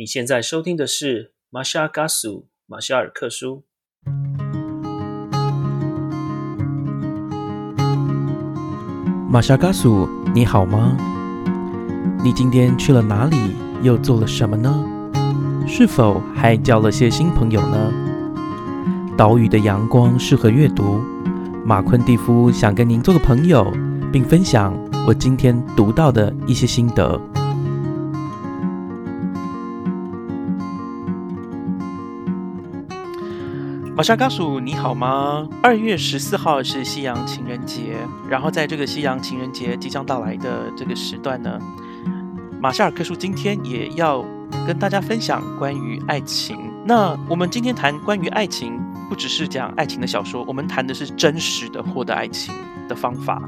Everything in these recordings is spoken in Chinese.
你现在收听的是马夏嘎苏马夏尔克书。马夏嘎苏，你好吗？你今天去了哪里？又做了什么呢？是否还交了些新朋友呢？岛屿的阳光适合阅读。马昆蒂夫想跟您做个朋友，并分享我今天读到的一些心得。马莎告诉，你好吗？二月十四号是西洋情人节，然后在这个西洋情人节即将到来的这个时段呢，马夏尔克叔今天也要跟大家分享关于爱情。那我们今天谈关于爱情，不只是讲爱情的小说，我们谈的是真实的获得爱情的方法。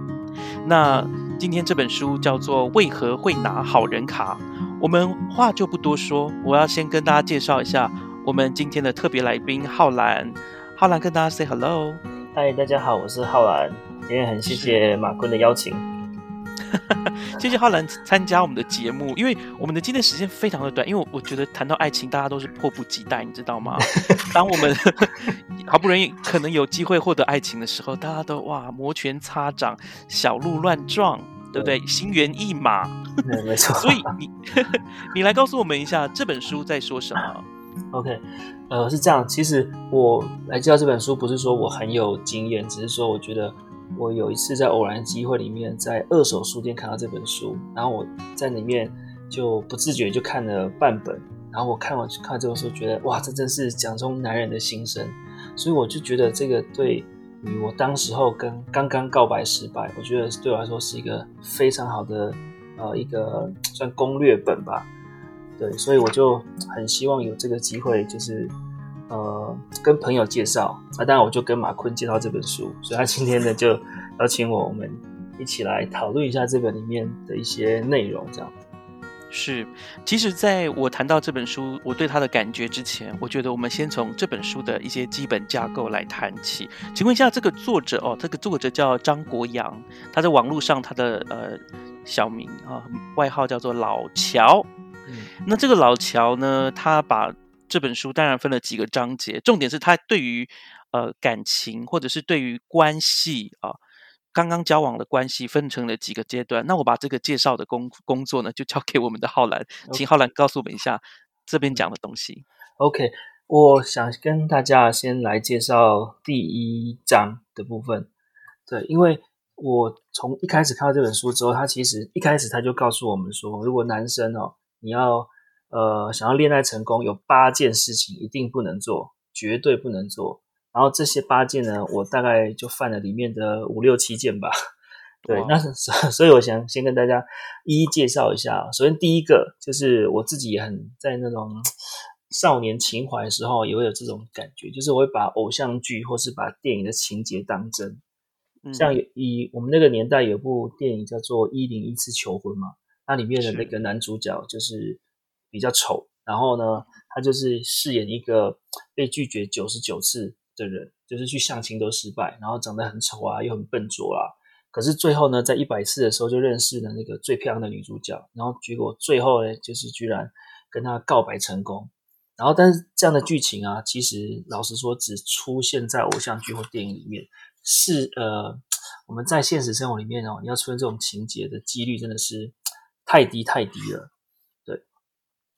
那今天这本书叫做《为何会拿好人卡》，我们话就不多说，我要先跟大家介绍一下。我们今天的特别来宾浩然，浩然跟大家 say hello。嗨，大家好，我是浩然。今天很谢谢马坤的邀请，谢谢浩然参加我们的节目。因为我们的今天时间非常的短，因为我我觉得谈到爱情，大家都是迫不及待，你知道吗？当我们 好不容易可能有机会获得爱情的时候，大家都哇摩拳擦掌，小鹿乱撞，对不对？心猿意马。没错。所以你你来告诉我们一下，这本书在说什么？OK，呃，是这样。其实我来介绍这本书，不是说我很有经验，只是说我觉得我有一次在偶然机会里面，在二手书店看到这本书，然后我在里面就不自觉就看了半本，然后我看完看这本书，觉得哇，这真是讲中男人的心声，所以我就觉得这个对于我当时候跟刚刚告白失败，我觉得对我来说是一个非常好的呃一个算攻略本吧。对，所以我就很希望有这个机会，就是呃跟朋友介绍啊，当然我就跟马坤介绍这本书，所以他今天呢就邀请我，我们一起来讨论一下这本里面的一些内容，这样。是，其实在我谈到这本书我对他的感觉之前，我觉得我们先从这本书的一些基本架构来谈起。请问一下，这个作者哦，这个作者叫张国阳，他在网络上他的呃小名啊外号叫做老乔。那这个老乔呢？他把这本书当然分了几个章节，重点是他对于呃感情或者是对于关系啊，刚刚交往的关系分成了几个阶段。那我把这个介绍的工工作呢，就交给我们的浩然，请浩然告诉我们一下这边讲的东西。OK，我想跟大家先来介绍第一章的部分。对，因为我从一开始看到这本书之后，他其实一开始他就告诉我们说，如果男生哦。你要呃想要恋爱成功，有八件事情一定不能做，绝对不能做。然后这些八件呢，我大概就犯了里面的五六七件吧。对，那 所以我想先跟大家一一介绍一下。首先第一个就是我自己也很在那种少年情怀的时候，也会有这种感觉，就是我会把偶像剧或是把电影的情节当真。像以我们那个年代有部电影叫做《一零一次求婚》嘛。它里面的那个男主角就是比较丑，然后呢，他就是饰演一个被拒绝九十九次的人，就是去相亲都失败，然后长得很丑啊，又很笨拙啊。可是最后呢，在一百次的时候就认识了那个最漂亮的女主角，然后结果最后呢，就是居然跟他告白成功。然后，但是这样的剧情啊，其实老实说，只出现在偶像剧或电影里面，是呃，我们在现实生活里面哦，你要出现这种情节的几率真的是。太低太低了，对，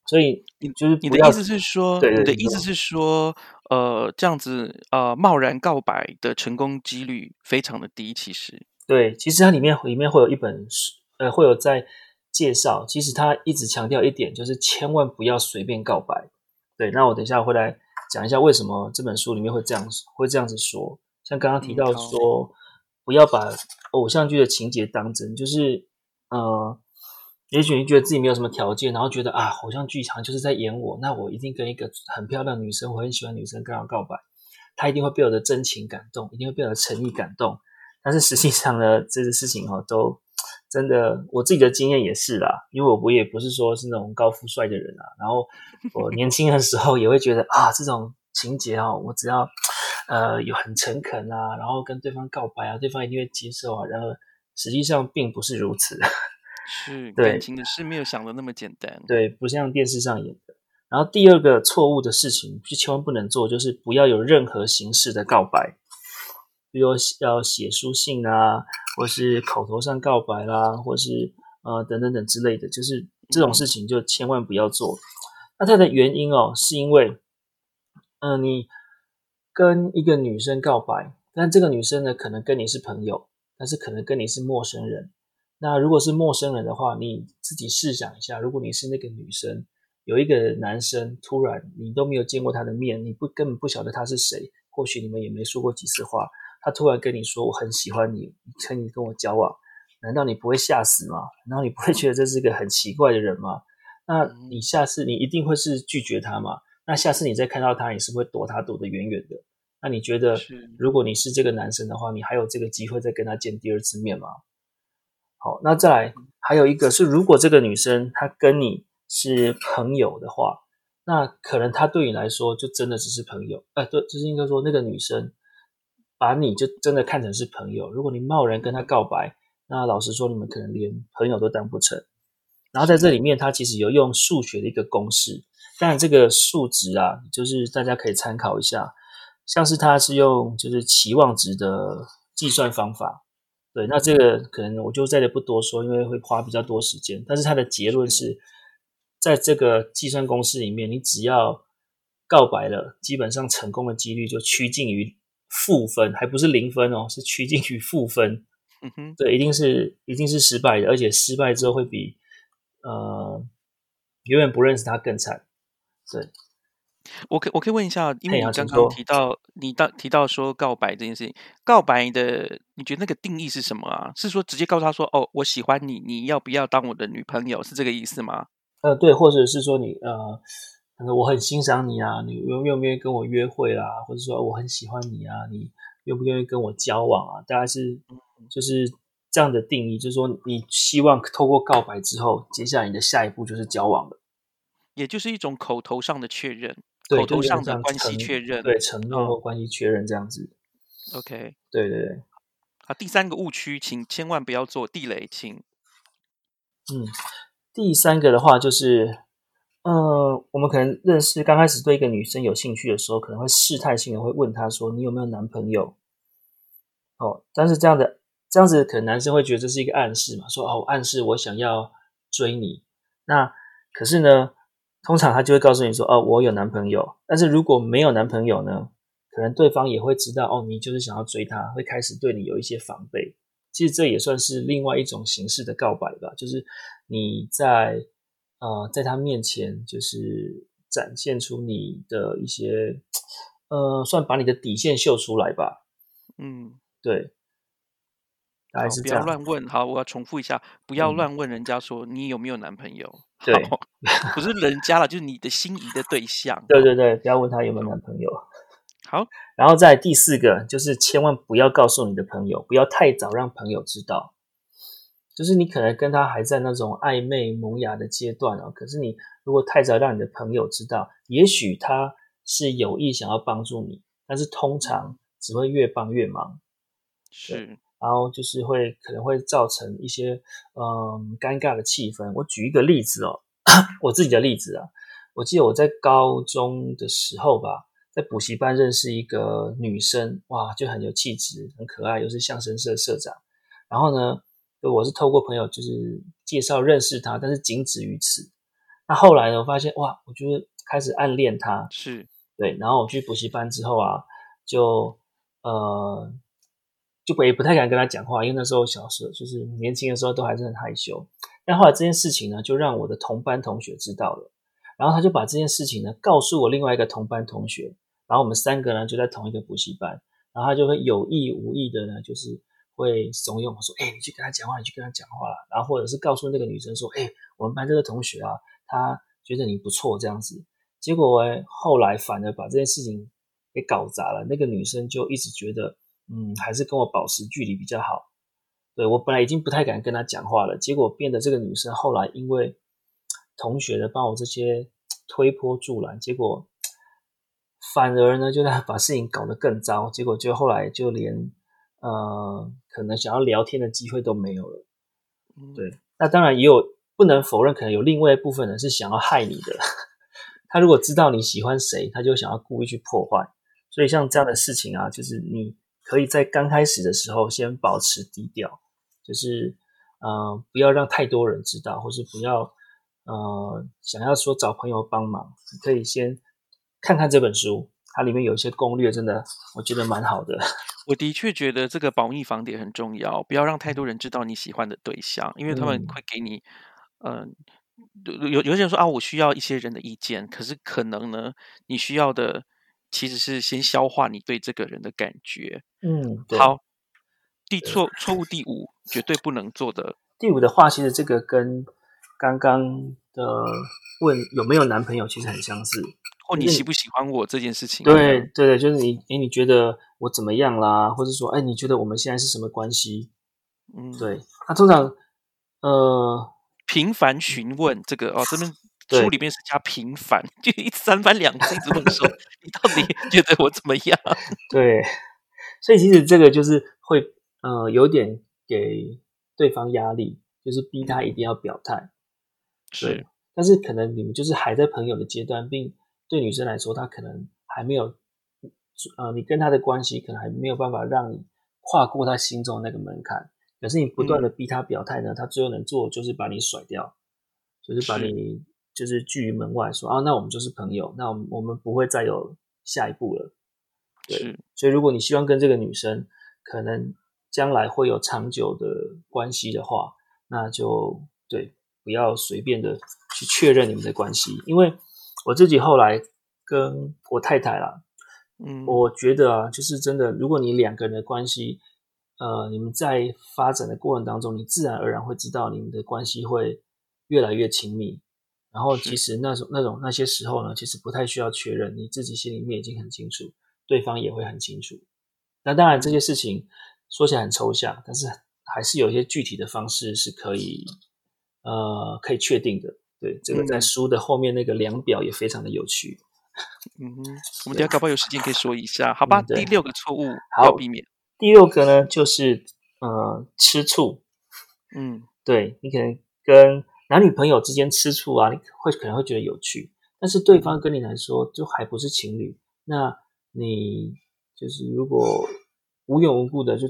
所以你就是你的意思是说，你的意思是说，呃，这样子呃，贸然告白的成功几率非常的低。其实，对，其实它里面里面会有一本书，呃，会有在介绍。其实他一直强调一点，就是千万不要随便告白。对，那我等一下会来讲一下为什么这本书里面会这样会这样子说。像刚刚提到说，不要把偶像剧的情节当真，就是呃。也许你觉得自己没有什么条件，然后觉得啊，好像剧场就是在演我，那我一定跟一个很漂亮女生，我很喜欢女生，跟她告白，她一定会被我的真情感动，一定会被我的诚意感动。但是实际上呢，这些事情哈，都真的，我自己的经验也是啦，因为我也不是说是那种高富帅的人啊，然后我年轻的时候也会觉得啊，这种情节哦，我只要呃有很诚恳啊，然后跟对方告白啊，对方一定会接受啊，然而实际上并不是如此。是感情的事没有想的那么简单，对，不像电视上演的。然后第二个错误的事情，就千万不能做，就是不要有任何形式的告白，比如要写书信啊，或是口头上告白啦，或是呃等等等之类的，就是这种事情就千万不要做。那它的原因哦，是因为，嗯，你跟一个女生告白，但这个女生呢，可能跟你是朋友，但是可能跟你是陌生人。那如果是陌生人的话，你自己试想一下，如果你是那个女生。有一个男生突然，你都没有见过他的面，你不根本不晓得他是谁，或许你们也没说过几次话，他突然跟你说我很喜欢你，请你跟我交往，难道你不会吓死吗？难道你不会觉得这是一个很奇怪的人吗？那你下次你一定会是拒绝他吗？那下次你再看到他，你是会躲他躲得远远的？那你觉得，如果你是这个男生的话，你还有这个机会再跟他见第二次面吗？好，那再来还有一个是，如果这个女生她跟你。是朋友的话，那可能她对你来说就真的只是朋友。哎，对，就是应该说那个女生把你就真的看成是朋友。如果你贸然跟她告白，那老实说，你们可能连朋友都当不成。然后在这里面，他其实有用数学的一个公式，但这个数值啊，就是大家可以参考一下。像是他是用就是期望值的计算方法，对，那这个可能我就在这不多说，因为会花比较多时间。但是它的结论是。在这个计算公式里面，你只要告白了，基本上成功的几率就趋近于负分，还不是零分哦，是趋近于负分。嗯哼，对，一定是一定是失败的，而且失败之后会比呃永远不认识他更惨。对，我可我可以问一下，因为你刚刚提到你到提到说告白这件事情，告白的你觉得那个定义是什么啊？是说直接告诉他说哦，我喜欢你，你要不要当我的女朋友？是这个意思吗？呃，对，或者是说你呃，我很欣赏你啊，你愿愿不愿意跟我约会啦？或者说我很喜欢你啊，你愿不愿意跟我交往啊？大概是就是这样的定义，就是说你希望透过告白之后，接下来你的下一步就是交往了，也就是一种口头上的确认，口头上的关系确认，对，承诺或关系确认这样子。OK，对对对。好，第三个误区，请千万不要做地雷，请。嗯。第三个的话就是，呃，我们可能认识刚开始对一个女生有兴趣的时候，可能会试探性的会问她说：“你有没有男朋友？”哦，但是这样的这样子，可能男生会觉得这是一个暗示嘛，说哦，暗示我想要追你。那可是呢，通常他就会告诉你说：“哦，我有男朋友。”但是如果没有男朋友呢，可能对方也会知道哦，你就是想要追他，会开始对你有一些防备。其实这也算是另外一种形式的告白吧，就是你在呃在他面前，就是展现出你的一些呃，算把你的底线秀出来吧。嗯，对，还是不要乱问。好，我要重复一下，不要乱问人家说你有没有男朋友。对，不是人家了，就是你的心仪的对象。对对对，不要问他有没有男朋友。好，然后在第四个就是千万不要告诉你的朋友，不要太早让朋友知道。就是你可能跟他还在那种暧昧萌芽的阶段啊，可是你如果太早让你的朋友知道，也许他是有意想要帮助你，但是通常只会越帮越忙。是，然后就是会可能会造成一些嗯尴尬的气氛。我举一个例子哦，我自己的例子啊，我记得我在高中的时候吧。在补习班认识一个女生，哇，就很有气质，很可爱，又是相声社社长。然后呢，我是透过朋友就是介绍认识她，但是仅止于此。那后来呢，我发现哇，我就是开始暗恋她，是对。然后我去补习班之后啊，就呃，就不也不太敢跟他讲话，因为那时候小时候就是年轻的时候都还是很害羞。但后来这件事情呢，就让我的同班同学知道了，然后他就把这件事情呢告诉我另外一个同班同学。然后我们三个呢就在同一个补习班，然后他就会有意无意的呢，就是会怂恿我说：“哎，你去跟他讲话，你去跟他讲话。”然后或者是告诉那个女生说：“哎，我们班这个同学啊，他觉得你不错，这样子。”结果哎，后来反而把这件事情给搞砸了。那个女生就一直觉得，嗯，还是跟我保持距离比较好。对我本来已经不太敢跟他讲话了，结果变得这个女生后来因为同学的帮我这些推波助澜，结果。反而呢，就在把事情搞得更糟，结果就后来就连呃，可能想要聊天的机会都没有了。对，那当然也有不能否认，可能有另外一部分人是想要害你的，他如果知道你喜欢谁，他就想要故意去破坏。所以像这样的事情啊，就是你可以在刚开始的时候先保持低调，就是呃不要让太多人知道，或是不要呃想要说找朋友帮忙，你可以先看看这本书，它里面有一些攻略，真的我觉得蛮好的。我的确觉得这个保密防谍很重要，不要让太多人知道你喜欢的对象，因为他们会给你，嗯，有有些人说啊，我需要一些人的意见，可是可能呢，你需要的其实是先消化你对这个人的感觉。嗯，好，第错错误第五，绝对不能做的。第五的话，其实这个跟刚刚的问有没有男朋友其实很相似。或你喜不喜欢我这件事情？对对对，就是你哎，你觉得我怎么样啦？或者说，哎，你觉得我们现在是什么关系？嗯，对。那通常，呃，频繁询问这个哦，这边书里面是加平凡，就一三番两次一直问说，你到底觉得我怎么样？对，所以其实这个就是会呃有点给对方压力，就是逼他一定要表态。是，但是可能你们就是还在朋友的阶段，并。对女生来说，她可能还没有，呃，你跟她的关系可能还没有办法让你跨过她心中的那个门槛。可是你不断的逼她表态呢，她最后能做就是把你甩掉，就是把你就是拒于门外，说啊，那我们就是朋友，那我们我们不会再有下一步了。对，所以如果你希望跟这个女生可能将来会有长久的关系的话，那就对，不要随便的去确认你们的关系，因为。我自己后来跟我太太啦，嗯，我觉得啊，就是真的，如果你两个人的关系，呃，你们在发展的过程当中，你自然而然会知道你们的关系会越来越亲密。然后，其实那种那种那些时候呢，其实不太需要确认，你自己心里面已经很清楚，对方也会很清楚。那当然，这些事情说起来很抽象，但是还是有一些具体的方式是可以，呃，可以确定的。对，这个在书的后面那个量表也非常的有趣。嗯，我们等下搞不好有时间可以说一下，好吧？第六个错误好避免。第六个呢，就是呃吃醋。嗯，对你可能跟男女朋友之间吃醋啊，你会可能会觉得有趣，但是对方跟你来说就还不是情侣，那你就是如果无缘无故的就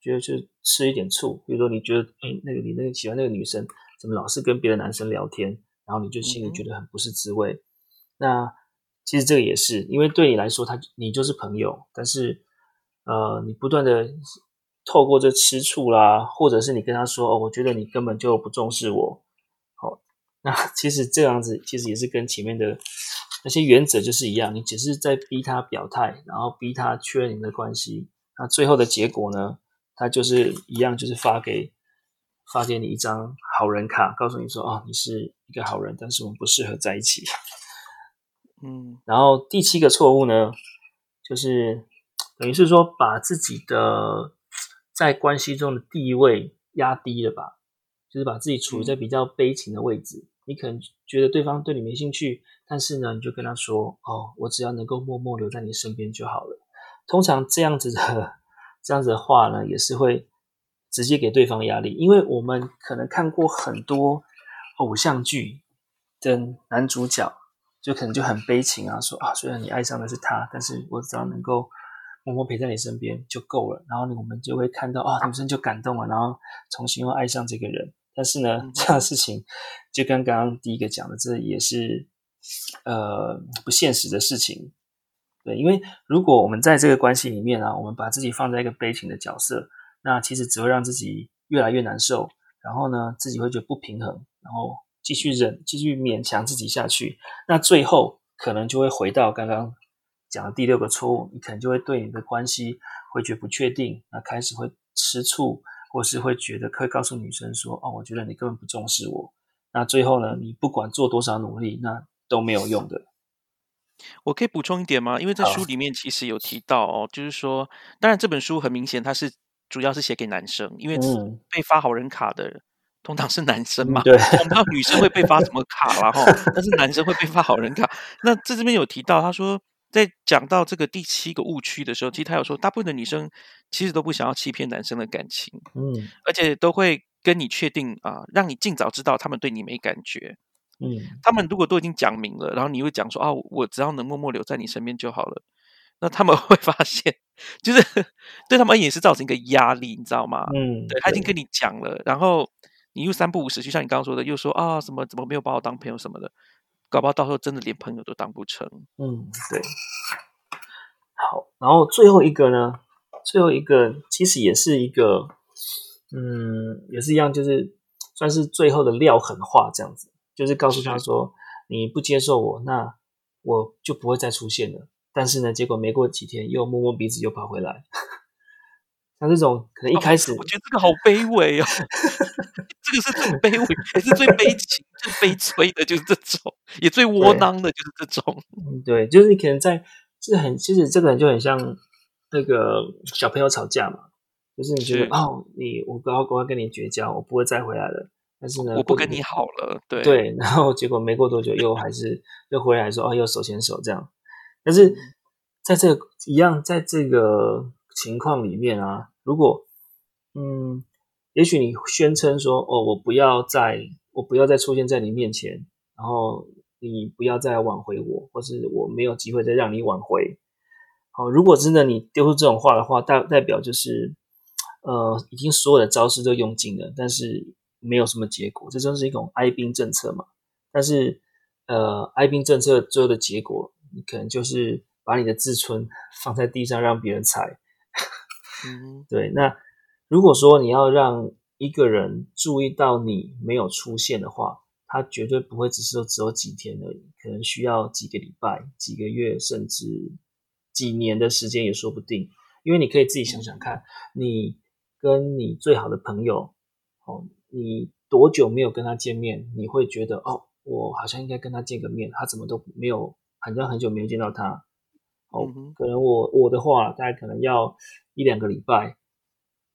觉得就吃一点醋，比如说你觉得哎那个你那个喜欢那个女生怎么老是跟别的男生聊天。然后你就心里觉得很不是滋味。那其实这个也是，因为对你来说，他你就是朋友，但是呃，你不断的透过这吃醋啦，或者是你跟他说哦，我觉得你根本就不重视我。好，那其实这样子其实也是跟前面的那些原则就是一样，你只是在逼他表态，然后逼他确认你的关系。那最后的结果呢，他就是一样，就是发给。发给你一张好人卡，告诉你说：“哦，你是一个好人，但是我们不适合在一起。”嗯，然后第七个错误呢，就是等于是说把自己的在关系中的地位压低了吧，就是把自己处于在比较悲情的位置。你可能觉得对方对你没兴趣，但是呢，你就跟他说：“哦，我只要能够默默留在你身边就好了。”通常这样子的这样子的话呢，也是会。直接给对方压力，因为我们可能看过很多偶像剧的男主角，就可能就很悲情啊，说啊，虽然你爱上的是他，但是我只要能够默默陪在你身边就够了。然后呢，我们就会看到啊，女生就感动了，然后重新又爱上这个人。但是呢，这样的事情就跟刚刚第一个讲的，这也是呃不现实的事情。对，因为如果我们在这个关系里面啊，我们把自己放在一个悲情的角色。那其实只会让自己越来越难受，然后呢，自己会觉得不平衡，然后继续忍，继续勉强自己下去。那最后可能就会回到刚刚讲的第六个错误，你可能就会对你的关系会觉得不确定，那开始会吃醋，或是会觉得可以告诉女生说：“哦，我觉得你根本不重视我。”那最后呢，你不管做多少努力，那都没有用的。我可以补充一点吗？因为在书里面其实有提到哦，就是说，当然这本书很明显它是。主要是写给男生，因为被发好人卡的通常是男生嘛。对，我不知道女生会被发什么卡了哈，但是男生会被发好人卡。那在这边有提到，他说在讲到这个第七个误区的时候，其实他有说，大部分的女生其实都不想要欺骗男生的感情，嗯，而且都会跟你确定啊，让你尽早知道他们对你没感觉。嗯，他们如果都已经讲明了，然后你会讲说啊，我只要能默默留在你身边就好了，那他们 会发现，就是 对他们而言是造成一个压力，你知道吗？嗯，对他已经跟你讲了，然后你又三不五时，就像你刚刚说的，又说啊什么怎么没有把我当朋友什么的，搞不好到时候真的连朋友都当不成。嗯，对。好，然后最后一个呢？最后一个其实也是一个，嗯，也是一样，就是算是最后的撂狠话这样子，就是告诉他说，你不接受我，那我就不会再出现了。但是呢，结果没过几天，又摸摸鼻子又跑回来。像这种可能一开始，我觉得这个好卑微哦，这个是最卑微，也是最悲情、最悲催的，就是这种，也最窝囊的，就是这种。嗯，对，就是你可能在，是很，其实这个人就很像那个小朋友吵架嘛，就是你觉得哦，你我我要我要跟你绝交，我不会再回来了。但是呢，我不跟你好了，对对，然后结果没过多久又还是又回来说哦，又手牵手这样。但是在这一样，在这个情况里面啊。如果，嗯，也许你宣称说，哦，我不要再，我不要再出现在你面前，然后你不要再挽回我，或是我没有机会再让你挽回。好，如果真的你丢出这种话的话，代代表就是，呃，已经所有的招式都用尽了，但是没有什么结果，这就是一种哀兵政策嘛。但是，呃，哀兵政策最后的结果，你可能就是把你的自尊放在地上，让别人踩。嗯，对。那如果说你要让一个人注意到你没有出现的话，他绝对不会只是说只有几天而已，可能需要几个礼拜、几个月，甚至几年的时间也说不定。因为你可以自己想想看，你跟你最好的朋友，哦，你多久没有跟他见面？你会觉得哦，我好像应该跟他见个面，他怎么都没有，好像很久没有见到他。哦，可能我我的话，大概可能要一两个礼拜。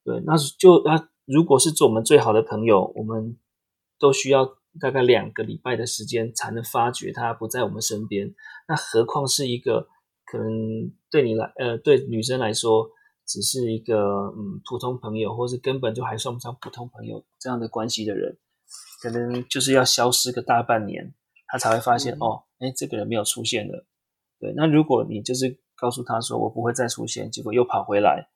对，那就那如果是做我们最好的朋友，我们都需要大概两个礼拜的时间才能发觉他不在我们身边。那何况是一个可能对你来，呃，对女生来说，只是一个嗯普通朋友，或是根本就还算不上普通朋友这样的关系的人，可能就是要消失个大半年，他才会发现哦，哎，这个人没有出现了。对，那如果你就是告诉他说我不会再出现，结果又跑回来，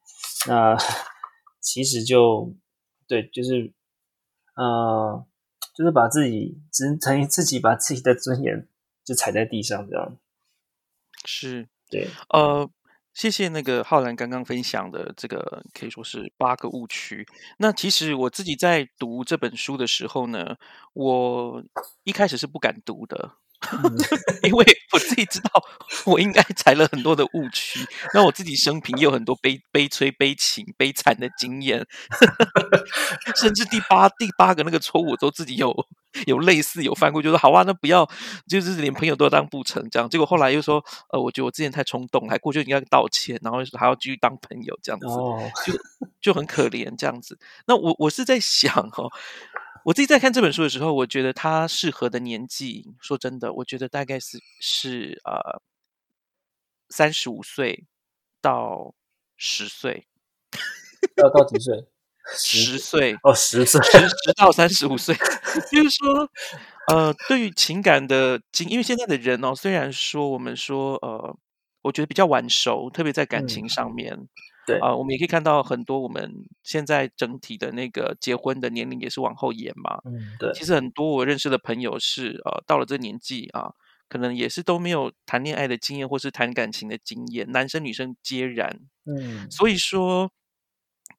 那 其实就对，就是呃，就是把自己只等于自己把自己的尊严就踩在地上，这样是，对，呃，谢谢那个浩然刚刚分享的这个可以说是八个误区。那其实我自己在读这本书的时候呢，我一开始是不敢读的。因为我自己知道，我应该踩了很多的误区。那我自己生平也有很多悲悲催、悲情、悲惨的经验，甚至第八第八个那个错误都自己有有类似有犯过，就说好啊，那不要，就是连朋友都当不成这样。结果后来又说，呃，我觉得我之前太冲动，还过去应该道歉，然后还要继续当朋友这样子，就就很可怜这样子。那我我是在想哦。我自己在看这本书的时候，我觉得他适合的年纪，说真的，我觉得大概是是呃三十五岁到十岁，要到几岁？十岁哦，十岁，十十到三十五岁，就是说，呃，对于情感的经，因为现在的人哦，虽然说我们说呃，我觉得比较晚熟，特别在感情上面。对啊，我们也可以看到很多我们现在整体的那个结婚的年龄也是往后延嘛。嗯，对。其实很多我认识的朋友是呃，到了这年纪啊，可能也是都没有谈恋爱的经验，或是谈感情的经验，男生女生皆然。嗯，所以说，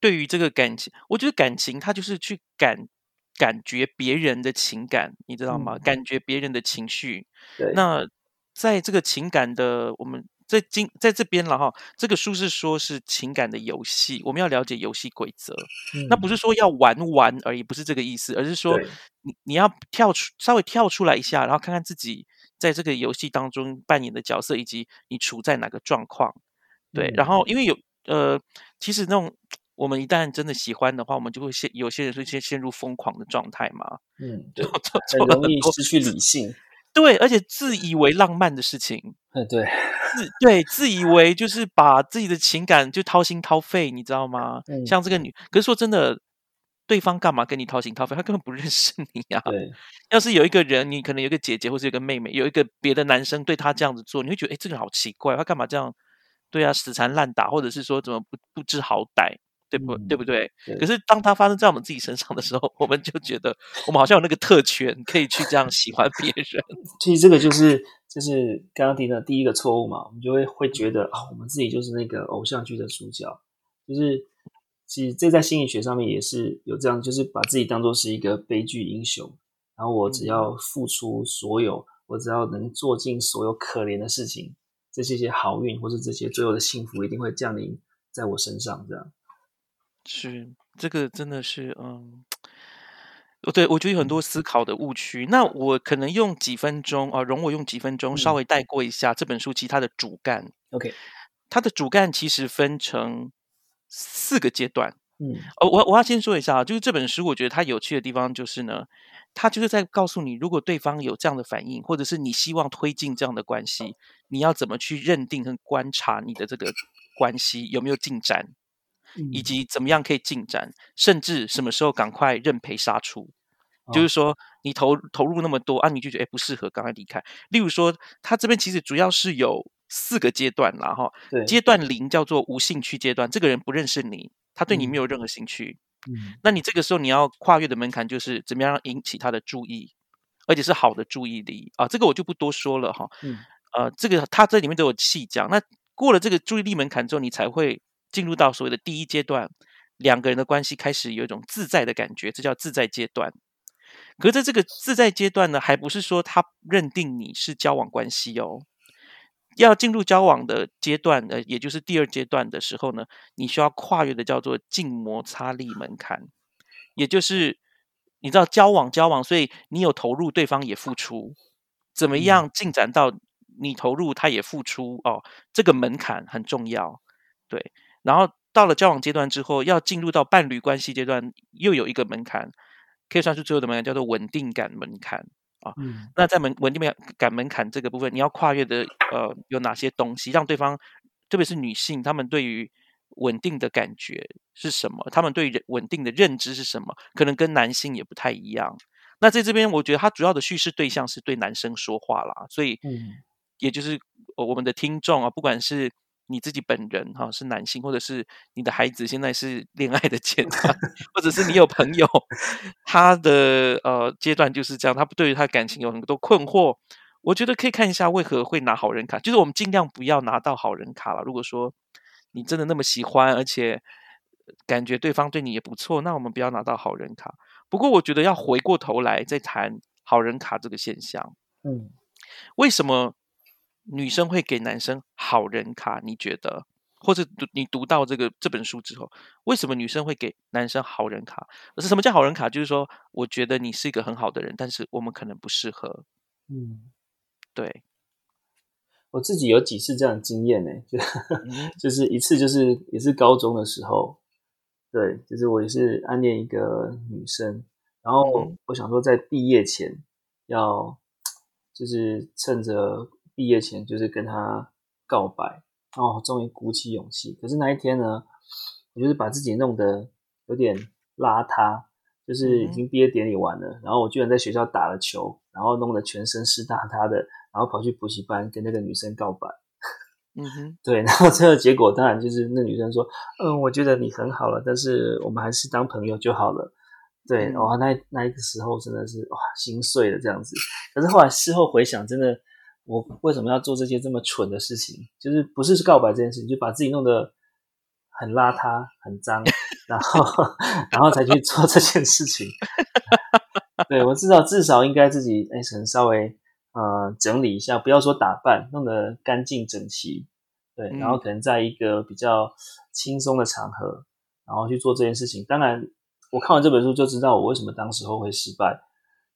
对于这个感情，我觉得感情它就是去感感觉别人的情感，你知道吗？感觉别人的情绪。对。那在这个情感的我们。在今在这边了哈，这个书是说是情感的游戏，我们要了解游戏规则。那不是说要玩玩而已，不是这个意思，而是说你你要跳出稍微跳出来一下，然后看看自己在这个游戏当中扮演的角色，以及你处在哪个状况。对，然后因为有呃，其实那种我们一旦真的喜欢的话，我们就会陷有些人是先陷入疯狂的状态嘛。嗯，对，很容易失去理性。对，而且自以为浪漫的事情，嗯，对，自对自以为就是把自己的情感就掏心掏肺，你知道吗？像这个女，可是说真的，对方干嘛跟你掏心掏肺？他根本不认识你呀。对，要是有一个人，你可能有一个姐姐或者有个妹妹，有一个别的男生对她这样子做，你会觉得，哎，这个好奇怪，他干嘛这样？对啊，死缠烂打，或者是说怎么不不知好歹，对不对不对？可是当它发生在我们自己身上的时候，我们就觉得我们好像有那个特权，可以去这样喜欢别人。其实这个就是就是刚刚提的第一个错误嘛，我们就会会觉得啊，我们自己就是那个偶像剧的主角，就是其实这在心理学上面也是有这样，就是把自己当做是一个悲剧英雄，然后我只要付出所有，我只要能做尽所有可怜的事情。这些些好运，或是这些最后的幸福，一定会降临在我身上。这样是这个，真的是嗯，对我觉得有很多思考的误区。那我可能用几分钟啊，容我用几分钟稍微带过一下这本书其他的主干。OK，它的主干其实分成四个阶段。嗯，哦，我我要先说一下啊，就是这本书我觉得它有趣的地方就是呢。它就是在告诉你，如果对方有这样的反应，或者是你希望推进这样的关系，你要怎么去认定和观察你的这个关系有没有进展，以及怎么样可以进展，甚至什么时候赶快认赔杀出。就是说，你投投入那么多啊，你就觉得哎不适合，赶快离开。例如说，他这边其实主要是有四个阶段啦，哈。阶段零叫做无兴趣阶段，这个人不认识你，他对你没有任何兴趣。嗯，那你这个时候你要跨越的门槛就是怎么样引起他的注意，而且是好的注意力啊，这个我就不多说了哈。嗯，呃，这个他这里面都有细讲。那过了这个注意力门槛之后，你才会进入到所谓的第一阶段，两个人的关系开始有一种自在的感觉，这叫自在阶段。可是在这个自在阶段呢，还不是说他认定你是交往关系哦。要进入交往的阶段，呃，也就是第二阶段的时候呢，你需要跨越的叫做静摩擦力门槛，也就是你知道交往交往，所以你有投入，对方也付出，怎么样进展到你投入，他也付出哦，这个门槛很重要，对。然后到了交往阶段之后，要进入到伴侣关系阶段，又有一个门槛，可以算是最后的门槛，叫做稳定感门槛。啊，那在门稳定感感门槛这个部分，你要跨越的呃有哪些东西，让对方，特别是女性，她们对于稳定的感觉是什么？她们对稳定的认知是什么？可能跟男性也不太一样。那在这边，我觉得它主要的叙事对象是对男生说话啦，所以，也就是我们的听众啊，不管是。你自己本人哈是男性，或者是你的孩子现在是恋爱的阶段，或者是你有朋友，他的呃阶段就是这样，他对于他感情有很多困惑。我觉得可以看一下为何会拿好人卡，就是我们尽量不要拿到好人卡了。如果说你真的那么喜欢，而且感觉对方对你也不错，那我们不要拿到好人卡。不过我觉得要回过头来再谈好人卡这个现象。嗯，为什么？女生会给男生好人卡，你觉得？或者读你读到这个这本书之后，为什么女生会给男生好人卡？是什么叫好人卡？就是说，我觉得你是一个很好的人，但是我们可能不适合。嗯，对。我自己有几次这样的经验呢，就 就是一次就是也是高中的时候，对，就是我也是暗恋一个女生，然后我想说在毕业前要 就是趁着。毕业前就是跟他告白哦，终于鼓起勇气。可是那一天呢，我就是把自己弄得有点邋遢，就是已经毕业典礼完了，然后我居然在学校打了球，然后弄得全身湿哒哒的，然后跑去补习班跟那个女生告白。嗯哼，对，然后最后结果当然就是那女生说：“嗯，我觉得你很好了，但是我们还是当朋友就好了。”对，哇，那那一个时候真的是哇心碎了这样子。可是后来事后回想，真的。我为什么要做这些这么蠢的事情？就是不是是告白这件事情，就把自己弄得很邋遢、很脏，然后 然后才去做这件事情。对我至少，至少应该自己哎，可能稍微呃整理一下，不要说打扮，弄得干净整齐。对，然后可能在一个比较轻松的场合，然后去做这件事情。当然，我看完这本书就知道我为什么当时候会失败。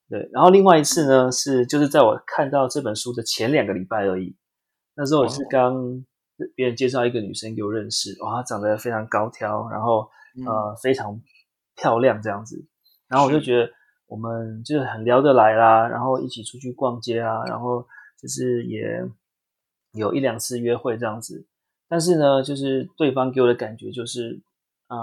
对，然后另外一次呢，是就是在我看到这本书的前两个礼拜而已。那时候我是刚别人介绍一个女生给我认识，哇，她长得非常高挑，然后呃非常漂亮这样子。然后我就觉得我们就是很聊得来啦，然后一起出去逛街啊，然后就是也有一两次约会这样子。但是呢，就是对方给我的感觉就是啊，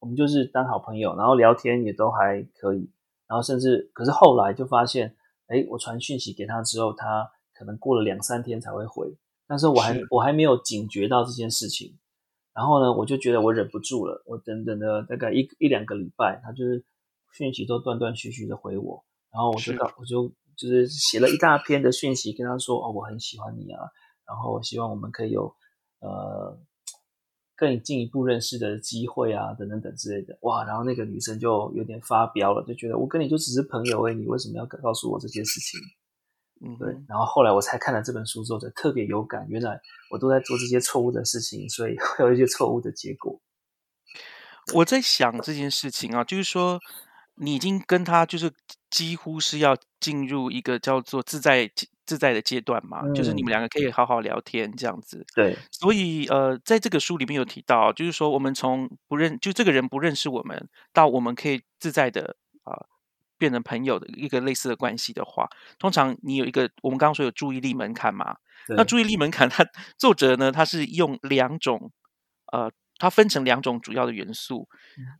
我们就是当好朋友，然后聊天也都还可以，然后甚至可是后来就发现，哎，我传讯息给他之后，他可能过了两三天才会回，但是我还我还没有警觉到这件事情，然后呢，我就觉得我忍不住了，我等等了大概一一两个礼拜，他就是讯息都断断续续的回我，然后我就告我就就是写了一大篇的讯息跟他说，哦，我很喜欢你啊，然后希望我们可以有呃。更进一步认识的机会啊，等等等之类的，哇！然后那个女生就有点发飙了，就觉得我跟你就只是朋友哎，你为什么要告诉我这些事情？嗯，对。然后后来我才看了这本书之后，就特别有感，原来我都在做这些错误的事情，所以 会有一些错误的结果。我在想这件事情啊，就是说你已经跟他就是几乎是要进入一个叫做自在。自在的阶段嘛，就是你们两个可以好好聊天这样子。对，所以呃，在这个书里面有提到，就是说我们从不认就这个人不认识我们，到我们可以自在的啊变成朋友的一个类似的关系的话，通常你有一个我们刚刚说有注意力门槛嘛。那注意力门槛，它作者呢，他是用两种呃，它分成两种主要的元素。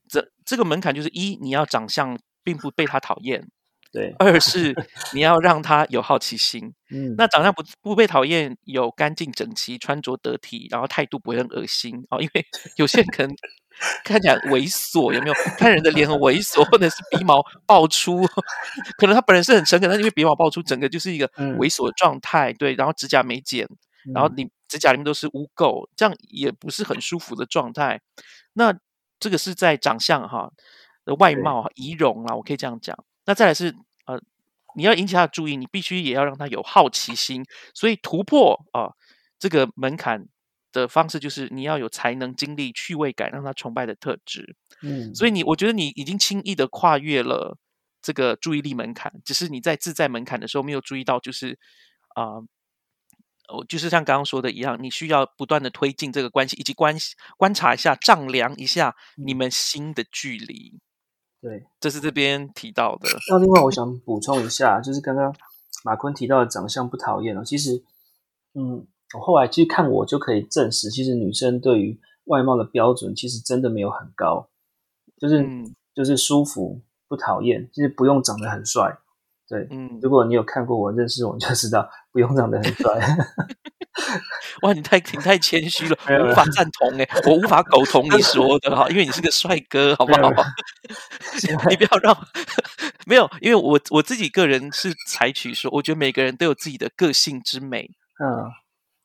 这这个门槛就是一，你要长相并不被他讨厌。对，二是你要让他有好奇心，嗯，那长相不不被讨厌，有干净整齐，穿着得体，然后态度不会很恶心哦。因为 有些人可能看起来猥琐，有没有？看人的脸很猥琐，或者是鼻毛爆出，可能他本人是很诚恳，但因为鼻毛爆出，整个就是一个猥琐的状态。对，然后指甲没剪，然后你指甲里面都是污垢，这样也不是很舒服的状态。那这个是在长相哈的外貌仪容啦，我可以这样讲。那再来是呃，你要引起他的注意，你必须也要让他有好奇心。所以突破啊这个门槛的方式，就是你要有才能、经历、趣味感，让他崇拜的特质。嗯，所以你我觉得你已经轻易的跨越了这个注意力门槛，只是你在自在门槛的时候没有注意到，就是啊，我就是像刚刚说的一样，你需要不断的推进这个关系，以及关观察一下、丈量一下你们心的距离。对，这是这边提到的。那另外，我想补充一下，就是刚刚马坤提到的长相不讨厌哦。其实，嗯，我后来其实看我就可以证实，其实女生对于外貌的标准其实真的没有很高，就是就是舒服不讨厌，其实不用长得很帅。对，嗯，如果你有看过我认识我，就知道不用长得很帅。哇，你太你太谦虚了，我无法赞同哎，我无法苟同你说的哈，因为你是个帅哥，好不好？你不要让 没有，因为我我自己个人是采取说，我觉得每个人都有自己的个性之美。嗯，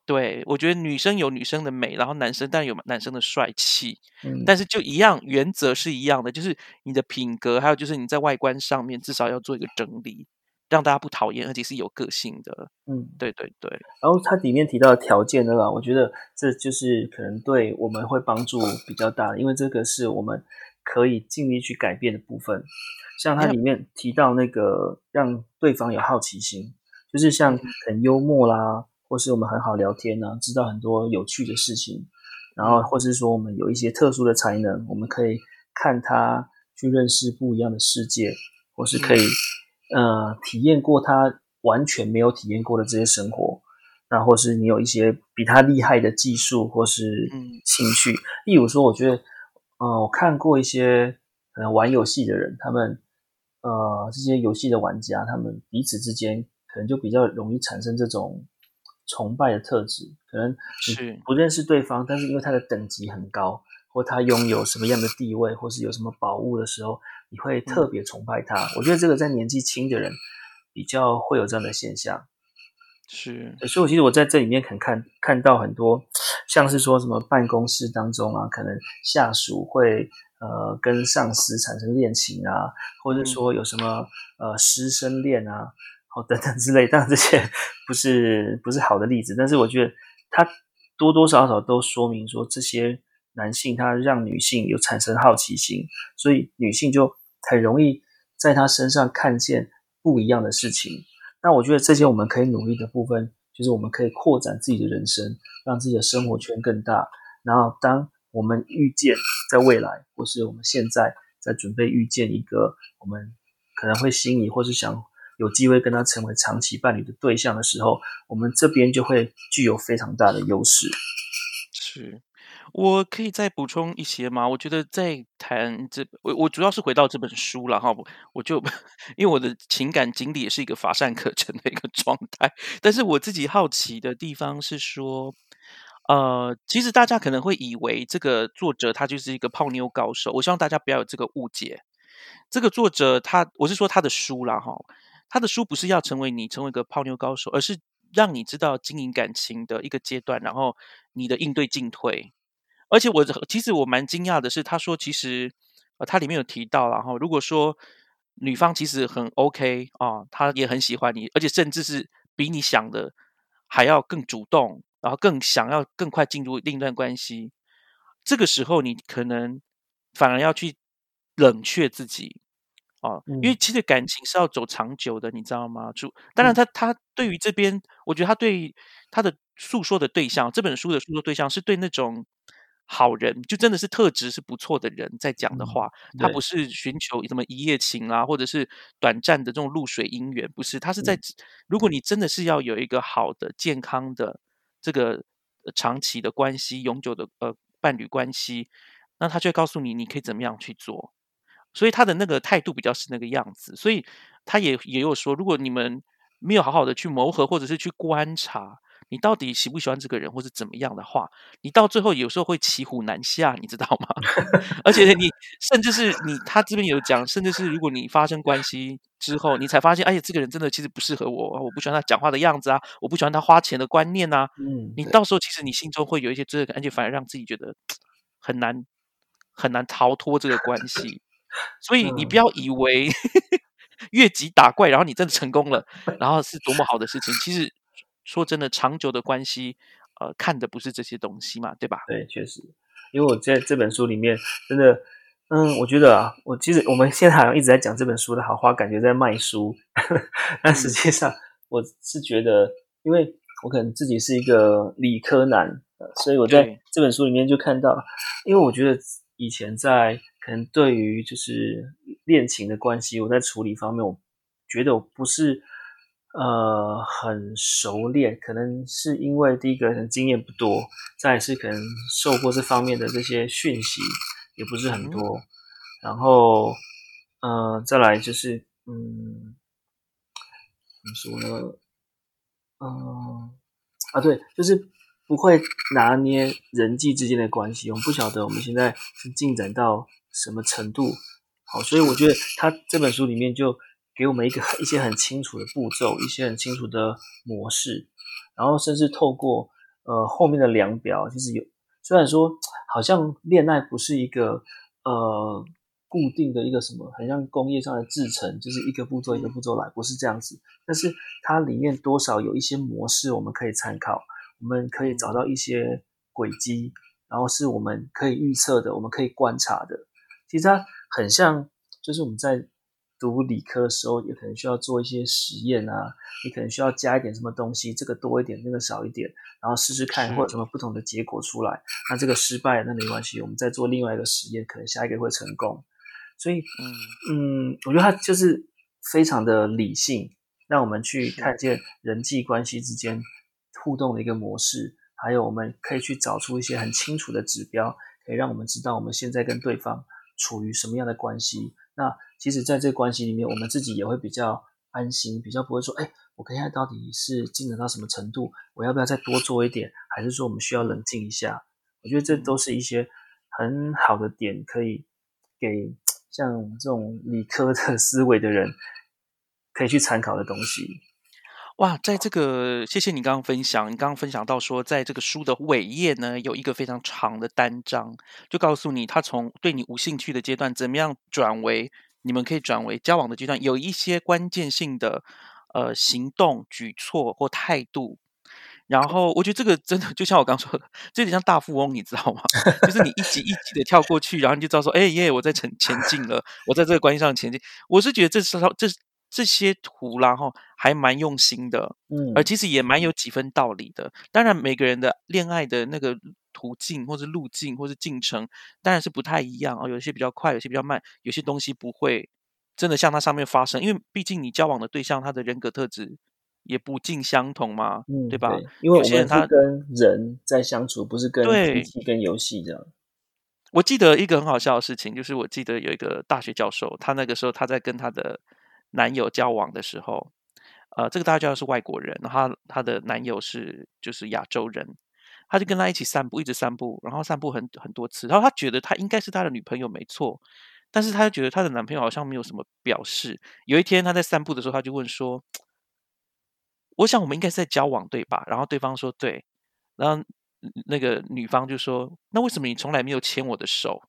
对，我觉得女生有女生的美，然后男生当然有男生的帅气。嗯，但是就一样，原则是一样的，就是你的品格，还有就是你在外观上面，至少要做一个整理。让大家不讨厌，而且是有个性的。嗯，对对对。然后它里面提到的条件呢，我觉得这就是可能对我们会帮助比较大，因为这个是我们可以尽力去改变的部分。像它里面提到那个让对方有好奇心，就是像很幽默啦，或是我们很好聊天呢，知道很多有趣的事情，然后或是说我们有一些特殊的才能，我们可以看他去认识不一样的世界，或是可以。呃，体验过他完全没有体验过的这些生活，那或是你有一些比他厉害的技术或是兴趣，例如说，我觉得，呃，我看过一些可能玩游戏的人，他们，呃，这些游戏的玩家，他们彼此之间可能就比较容易产生这种崇拜的特质，可能是。不认识对方，但是因为他的等级很高，或他拥有什么样的地位，或是有什么宝物的时候。你会特别崇拜他，我觉得这个在年纪轻的人比较会有这样的现象，是。所以，我其实我在这里面肯看看到很多，像是说什么办公室当中啊，可能下属会呃跟上司产生恋情啊，或者说有什么呃师生恋啊，哦等等之类，当然这些 不是不是好的例子，但是我觉得它多多少少都说明说这些男性他让女性有产生好奇心，所以女性就。很容易在他身上看见不一样的事情。那我觉得这些我们可以努力的部分，就是我们可以扩展自己的人生，让自己的生活圈更大。然后，当我们遇见在未来，或是我们现在在准备遇见一个我们可能会心仪，或是想有机会跟他成为长期伴侣的对象的时候，我们这边就会具有非常大的优势。是。我可以再补充一些吗？我觉得在谈这，我我主要是回到这本书了哈，我就因为我的情感经历也是一个乏善可陈的一个状态，但是我自己好奇的地方是说，呃，其实大家可能会以为这个作者他就是一个泡妞高手，我希望大家不要有这个误解。这个作者他，我是说他的书啦哈，他的书不是要成为你成为一个泡妞高手，而是让你知道经营感情的一个阶段，然后你的应对进退。而且我其实我蛮惊讶的是，他说其实呃，他里面有提到，然后如果说女方其实很 OK 啊，她也很喜欢你，而且甚至是比你想的还要更主动，然后更想要更快进入另一段关系，这个时候你可能反而要去冷却自己啊，因为其实感情是要走长久的，你知道吗？就当然他他对于这边，我觉得他对他的诉说的对象，这本书的诉说对象是对那种。好人就真的是特质是不错的人，在讲的话，他不是寻求什么一夜情啊，或者是短暂的这种露水姻缘，不是，他是在如果你真的是要有一个好的、健康的这个长期的关系、永久的呃伴侣关系，那他就会告诉你你可以怎么样去做。所以他的那个态度比较是那个样子，所以他也也有说，如果你们没有好好的去磨合，或者是去观察。你到底喜不喜欢这个人，或是怎么样的话，你到最后有时候会骑虎难下，你知道吗？而且你甚至是你，他这边有讲，甚至是如果你发生关系之后，你才发现，哎呀，这个人真的其实不适合我，我不喜欢他讲话的样子啊，我不喜欢他花钱的观念啊。嗯，你到时候其实你心中会有一些罪恶感，而且反而让自己觉得很难很难逃脱这个关系。所以你不要以为 越级打怪，然后你真的成功了，然后是多么好的事情，其实。说真的，长久的关系，呃，看的不是这些东西嘛，对吧？对，确实，因为我在这本书里面，真的，嗯，我觉得啊，我其实我们现在好像一直在讲这本书的好话，感觉在卖书，但实际上我是觉得，因为我可能自己是一个理科男，所以我在这本书里面就看到，因为我觉得以前在可能对于就是恋情的关系，我在处理方面，我觉得我不是。呃，很熟练，可能是因为第一个人经验不多，再是可能受过这方面的这些讯息也不是很多，然后，呃，再来就是，嗯，怎么说呢？嗯，啊，对，就是不会拿捏人际之间的关系，我们不晓得我们现在是进展到什么程度，好，所以我觉得他这本书里面就。给我们一个 一些很清楚的步骤，一些很清楚的模式，然后甚至透过呃后面的量表，其实有虽然说好像恋爱不是一个呃固定的一个什么，很像工业上的制程，就是一个步骤一个步骤来，不是这样子。但是它里面多少有一些模式我们可以参考，我们可以找到一些轨迹，然后是我们可以预测的，我们可以观察的。其实它很像，就是我们在。读理科的时候，也可能需要做一些实验啊，你可能需要加一点什么东西，这个多一点，那个少一点，然后试试看，或者什么不同的结果出来。那这个失败那没关系，我们再做另外一个实验，可能下一个会成功。所以，嗯嗯，我觉得它就是非常的理性，让我们去看见人际关系之间互动的一个模式，还有我们可以去找出一些很清楚的指标，可以让我们知道我们现在跟对方处于什么样的关系。那其实，在这个关系里面，我们自己也会比较安心，比较不会说，哎，我跟现在到底是进展到什么程度？我要不要再多做一点？还是说我们需要冷静一下？我觉得这都是一些很好的点，可以给像这种理科的 思维的人可以去参考的东西。哇，在这个，谢谢你刚刚分享，你刚刚分享到说，在这个书的尾页呢，有一个非常长的单章，就告诉你他从对你无兴趣的阶段，怎么样转为。你们可以转为交往的阶段，有一些关键性的呃行动举措或态度，然后我觉得这个真的就像我刚说的，这有点像大富翁，你知道吗？就是你一级一级的跳过去，然后你就知道说，哎耶，我在前前进了，我在这个关系上前进。我是觉得这是这这些图，然后还蛮用心的，嗯，而其实也蛮有几分道理的。当然，每个人的恋爱的那个。途径或者路径或者进程当然是不太一样哦，有些比较快，有些比较慢，有些东西不会真的像它上面发生，因为毕竟你交往的对象他的人格特质也不尽相同嘛，嗯，对吧？因为有些人他是跟人在相处，不是跟对机器、跟游戏这样。我记得一个很好笑的事情，就是我记得有一个大学教授，他那个时候他在跟他的男友交往的时候，呃，这个大学教授是外国人，然后他他的男友是就是亚洲人，他就跟他一起散步，一直散步，然后散步很很多次，然后他觉得他应该是他的女朋友没错，但是他觉得他的男朋友好像没有什么表示。有一天他在散步的时候，他就问说：“我想我们应该是在交往对吧？”然后对方说：“对。”然后那个女方就说：“那为什么你从来没有牵我的手？”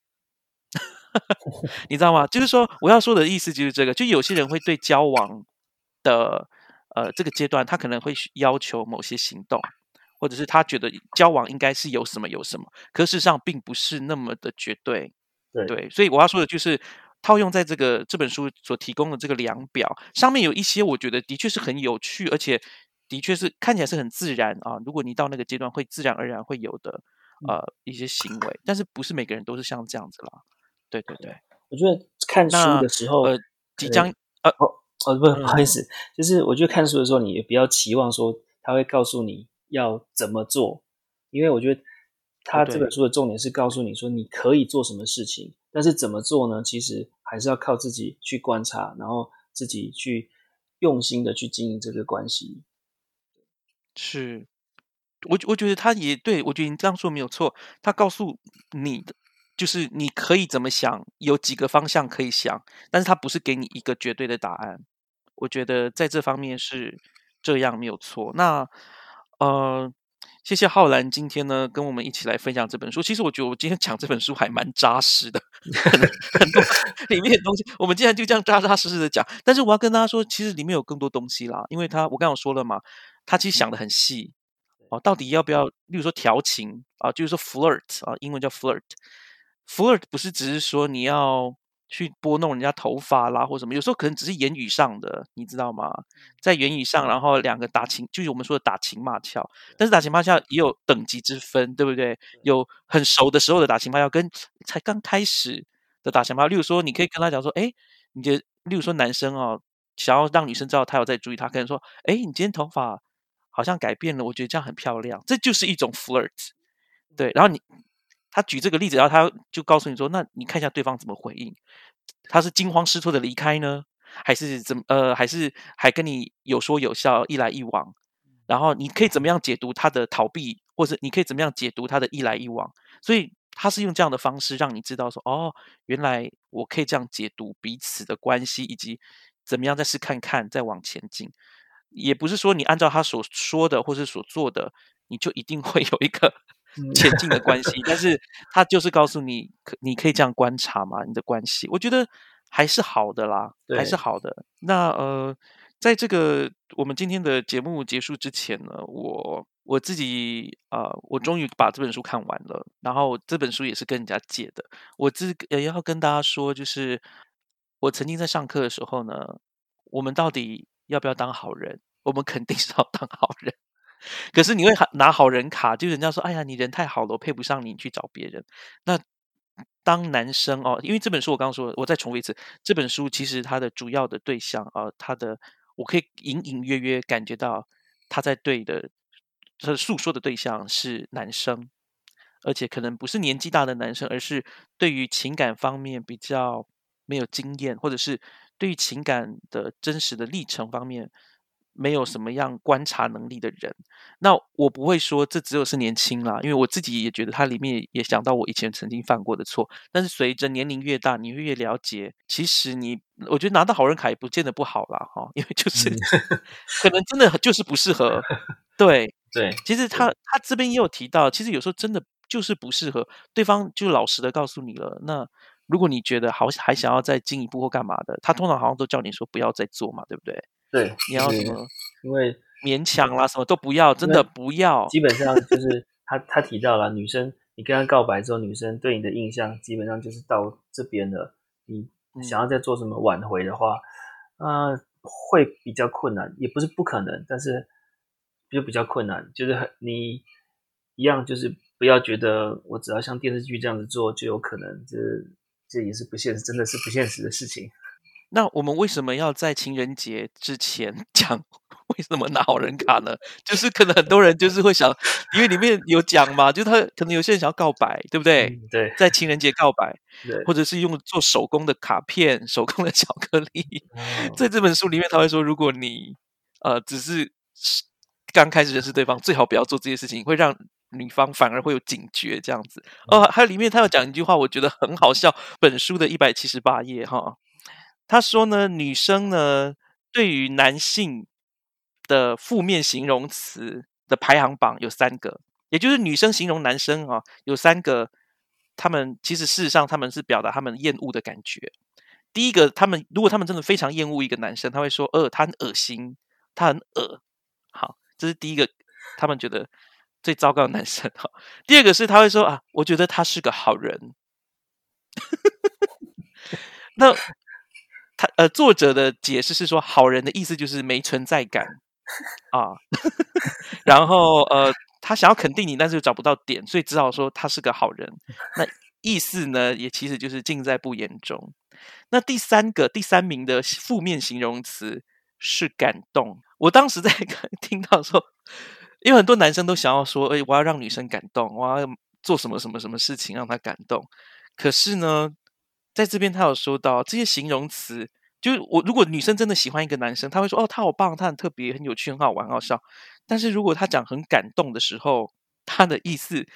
你知道吗？就是说，我要说的意思就是这个，就有些人会对交往的呃这个阶段，他可能会要求某些行动，或者是他觉得交往应该是有什么有什么，可事实上并不是那么的绝对。对对，所以我要说的就是，套用在这个这本书所提供的这个量表上面，有一些我觉得的确是很有趣，而且的确是看起来是很自然啊。如果你到那个阶段，会自然而然会有的呃一些行为，但是不是每个人都是像这样子啦。对对对，我觉得看书的时候，呃，即将呃哦哦，不，嗯不好意思，就是我觉得看书的时候，你也不要期望说他会告诉你要怎么做，因为我觉得他这本书的重点是告诉你说你可以做什么事情，但是怎么做呢？其实还是要靠自己去观察，然后自己去用心的去经营这个关系。是，我我觉得他也对我觉得你这样说没有错，他告诉你的就是你可以怎么想，有几个方向可以想，但是它不是给你一个绝对的答案。我觉得在这方面是这样没有错。那呃，谢谢浩然今天呢跟我们一起来分享这本书。其实我觉得我今天讲这本书还蛮扎实的，很很多里面的东西，我们竟然就这样扎扎实实的讲。但是我要跟大家说，其实里面有更多东西啦，因为他我刚刚有说了嘛，他其实想的很细哦，到底要不要，例如说调情啊，就是说 flirt 啊，英文叫 flirt。Flirt 不是只是说你要去拨弄人家头发啦，或什么，有时候可能只是言语上的，你知道吗？在言语上，然后两个打情，就是我们说的打情骂俏。但是打情骂俏也有等级之分，对不对？有很熟的时候的打情骂俏，跟才刚开始的打情骂俏。例如说，你可以跟他讲说，哎，你的，例如说男生哦，想要让女生知道他有在注意他，可能说，哎，你今天头发好像改变了，我觉得这样很漂亮，这就是一种 flirt。对，然后你。他举这个例子，然后他就告诉你说：“那你看一下对方怎么回应，他是惊慌失措的离开呢，还是怎么？呃，还是还跟你有说有笑，一来一往？然后你可以怎么样解读他的逃避，或者你可以怎么样解读他的一来一往？所以他是用这样的方式让你知道说：哦，原来我可以这样解读彼此的关系，以及怎么样再试看看，再往前进。也不是说你按照他所说的或是所做的，你就一定会有一个。”前进的关系，但是他就是告诉你，可你可以这样观察嘛，你的关系，我觉得还是好的啦，还是好的。那呃，在这个我们今天的节目结束之前呢，我我自己啊，我终于把这本书看完了，然后这本书也是跟人家借的。我自也要跟大家说，就是我曾经在上课的时候呢，我们到底要不要当好人？我们肯定是要当好人。可是你会拿好人卡，就人家说：“哎呀，你人太好了，我配不上你，你去找别人。”那当男生哦，因为这本书我刚刚说，我再重复一次，这本书其实它的主要的对象啊，它的我可以隐隐约约感觉到他在对的，他诉说的对象是男生，而且可能不是年纪大的男生，而是对于情感方面比较没有经验，或者是对于情感的真实的历程方面。没有什么样观察能力的人，那我不会说这只有是年轻啦，因为我自己也觉得它里面也想到我以前曾经犯过的错。但是随着年龄越大，你会越了解，其实你我觉得拿到好人卡也不见得不好啦，哈，因为就是 可能真的就是不适合。对对，其实他他这边也有提到，其实有时候真的就是不适合，对方就老实的告诉你了。那如果你觉得好还想要再进一步或干嘛的，他通常好像都叫你说不要再做嘛，对不对？对，你要什么？因为勉强啦，什么都不要，真的不要。基本上 就是他他提到了女生，你跟他告白之后，女生对你的印象基本上就是到这边了。你想要再做什么挽回的话，呃，会比较困难，也不是不可能，但是就比较困难。就是很你一样，就是不要觉得我只要像电视剧这样子做就有可能，这这也是不现实，真的是不现实的事情。那我们为什么要在情人节之前 讲为什么拿好人卡呢？就是可能很多人就是会想，因为里面有讲嘛，就他可能有些人想要告白，对不对？对，在情人节告白，对，或者是用做手工的卡片、手工的 巧克力。在这本书里面，他会说，如果你呃只是刚开始认识对方，最好不要做这些事情，会让女方反而会有警觉这样子。哦，还有里面他有讲一句话，我觉得很好笑。本书的一百七十八页哈，他说呢，女生呢对于男性。的负面形容词的排行榜有三个，也就是女生形容男生啊，有三个，他们其实事实上他们是表达他们厌恶的感觉。第一个，他们如果他们真的非常厌恶一个男生，他会说：“呃，他很恶心，他很恶。”好，这是第一个，他们觉得最糟糕的男生。哈，第二个是他会说：“啊，我觉得他是个好人。”那他呃，作者的解释是说，好人的意思就是没存在感。啊，然后呃，他想要肯定你，但是又找不到点，所以只好说他是个好人。那意思呢，也其实就是尽在不言中。那第三个第三名的负面形容词是感动。我当时在听到说，因为很多男生都想要说，哎，我要让女生感动，我要做什么什么什么事情让她感动。可是呢，在这边他有说到这些形容词。就是我，如果女生真的喜欢一个男生，他会说：“哦，他好棒，他很特别，很有趣，很好玩，好笑。”但是如果他讲很感动的时候，他的意思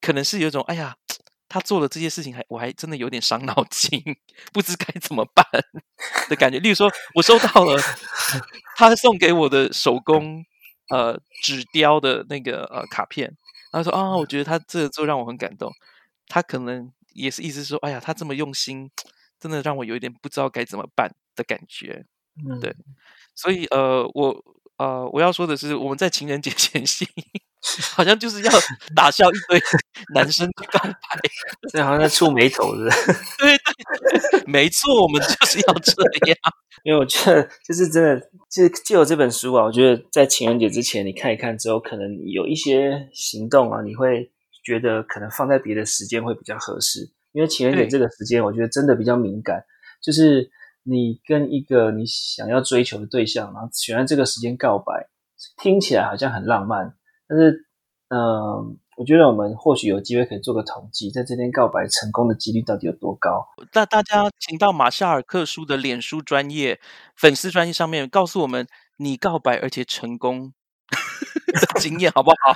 可能是有种“哎呀，他做了这些事情，还我还真的有点伤脑筋，不知该怎么办”的感觉。例如说，我收到了他送给我的手工呃纸雕的那个呃卡片，他说：“啊，我觉得他这个做让我很感动。”他可能也是意思说：“哎呀，他这么用心。”真的让我有一点不知道该怎么办的感觉，嗯，对，所以呃，我呃，我要说的是，我们在情人节 前夕，好像就是要打消一堆男生的告白，这好像在触眉头，是不是？对对，没错，我们就是要这样。因为我觉得，就是真的，就就有这本书啊，我觉得在情人节之前，你看一看之后，可能有一些行动啊，你会觉得可能放在别的时间会比较合适。因为情人节这个时间，我觉得真的比较敏感。就是你跟一个你想要追求的对象，然后选在这个时间告白，听起来好像很浪漫。但是，嗯，我觉得我们或许有机会可以做个统计，在这天告白成功的几率到底有多高？那大家请到马夏尔克书的脸书专业粉丝专业上面，告诉我们你告白而且成功 的经验好不好？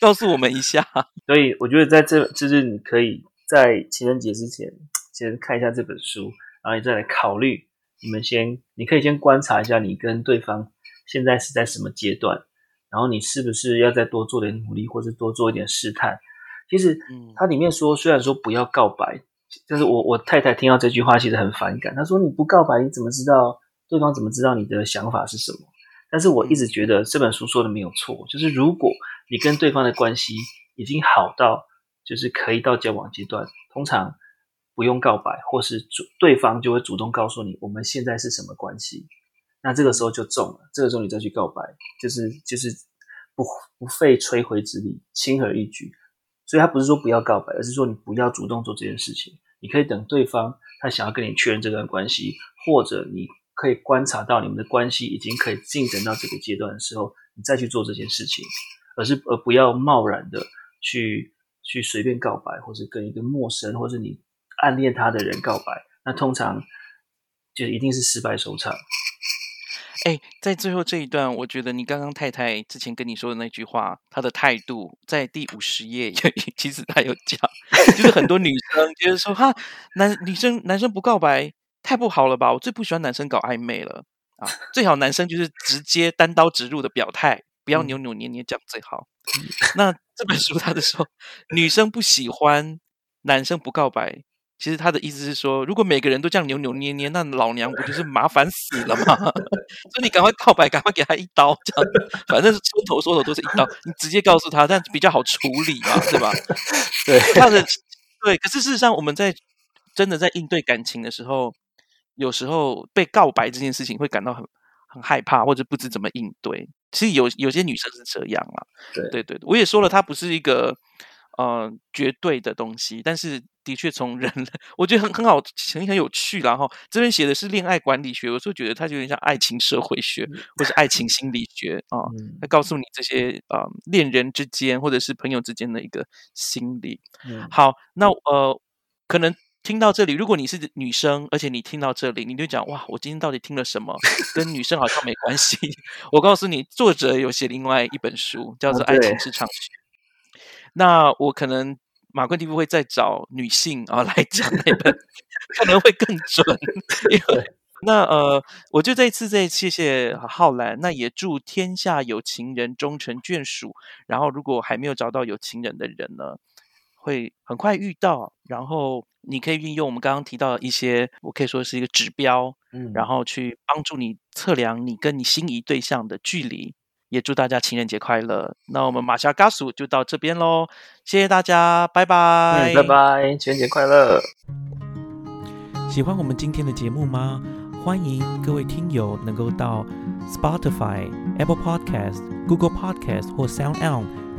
告诉我们一下。所以我觉得在这就是你可以。在情人节之前，先看一下这本书，然后你再来考虑。你们先，你可以先观察一下你跟对方现在是在什么阶段，然后你是不是要再多做点努力，或者多做一点试探。其实，它里面说，虽然说不要告白，但是我我太太听到这句话其实很反感。她说：“你不告白，你怎么知道对方怎么知道你的想法是什么？”但是我一直觉得这本书说的没有错，就是如果你跟对方的关系已经好到。就是可以到交往阶段，通常不用告白，或是主对方就会主动告诉你我们现在是什么关系。那这个时候就中了，这个时候你再去告白，就是就是不不费吹灰之力，轻而易举。所以他不是说不要告白，而是说你不要主动做这件事情。你可以等对方他想要跟你确认这段关系，或者你可以观察到你们的关系已经可以进展到这个阶段的时候，你再去做这件事情，而是而不要贸然的去。去随便告白，或是跟一个陌生或者你暗恋他的人告白，那通常就一定是失败收场。哎，在最后这一段，我觉得你刚刚太太之前跟你说的那句话，她的态度在第五十页，其实她有讲，就是很多女生就是说，哈，男女生男生不告白太不好了吧？我最不喜欢男生搞暧昧了啊，最好男生就是直接单刀直入的表态。不要扭扭捏捏讲最好。那这本书 他的说，女生不喜欢男生不告白，其实他的意思是说，如果每个人都这样扭扭捏捏，那老娘不就是麻烦死了吗？所以你赶快告白，赶快给他一刀，这样反正是出头缩头都是一刀，你直接告诉他，这样比较好处理嘛，对吧？对，他的 对。可是事实上，我们在真的在应对感情的时候，有时候被告白这件事情会感到很很害怕，或者不知怎么应对。其实有有些女生是这样啊，对对对，我也说了，她不是一个呃绝对的东西，但是的确从人，我觉得很很好，很很有趣。然后这边写的是恋爱管理学，有时候觉得它就有点像爱情社会学，或是爱情心理学啊，它告诉你这些呃恋人之间或者是朋友之间的一个心理。嗯好，那呃可能。听到这里，如果你是女生，而且你听到这里，你就讲哇，我今天到底听了什么？跟女生好像没关系。我告诉你，作者有写另外一本书，叫做《爱情是场学》。那我可能马冠蒂夫会再找女性啊来讲那本，可能会更准。那呃，我就这一次再谢谢浩然，那也祝天下有情人终成眷属。然后，如果还没有找到有情人的人呢？会很快遇到，然后你可以运用我们刚刚提到的一些，我可以说是一个指标，嗯，然后去帮助你测量你跟你心仪对象的距离。也祝大家情人节快乐。那我们马夏嘎苏就到这边喽，谢谢大家，拜拜，拜拜，情人节快乐。喜欢我们今天的节目吗？欢迎各位听友能够到 Spotify、Apple Podcast、Google Podcast 或 Sound On。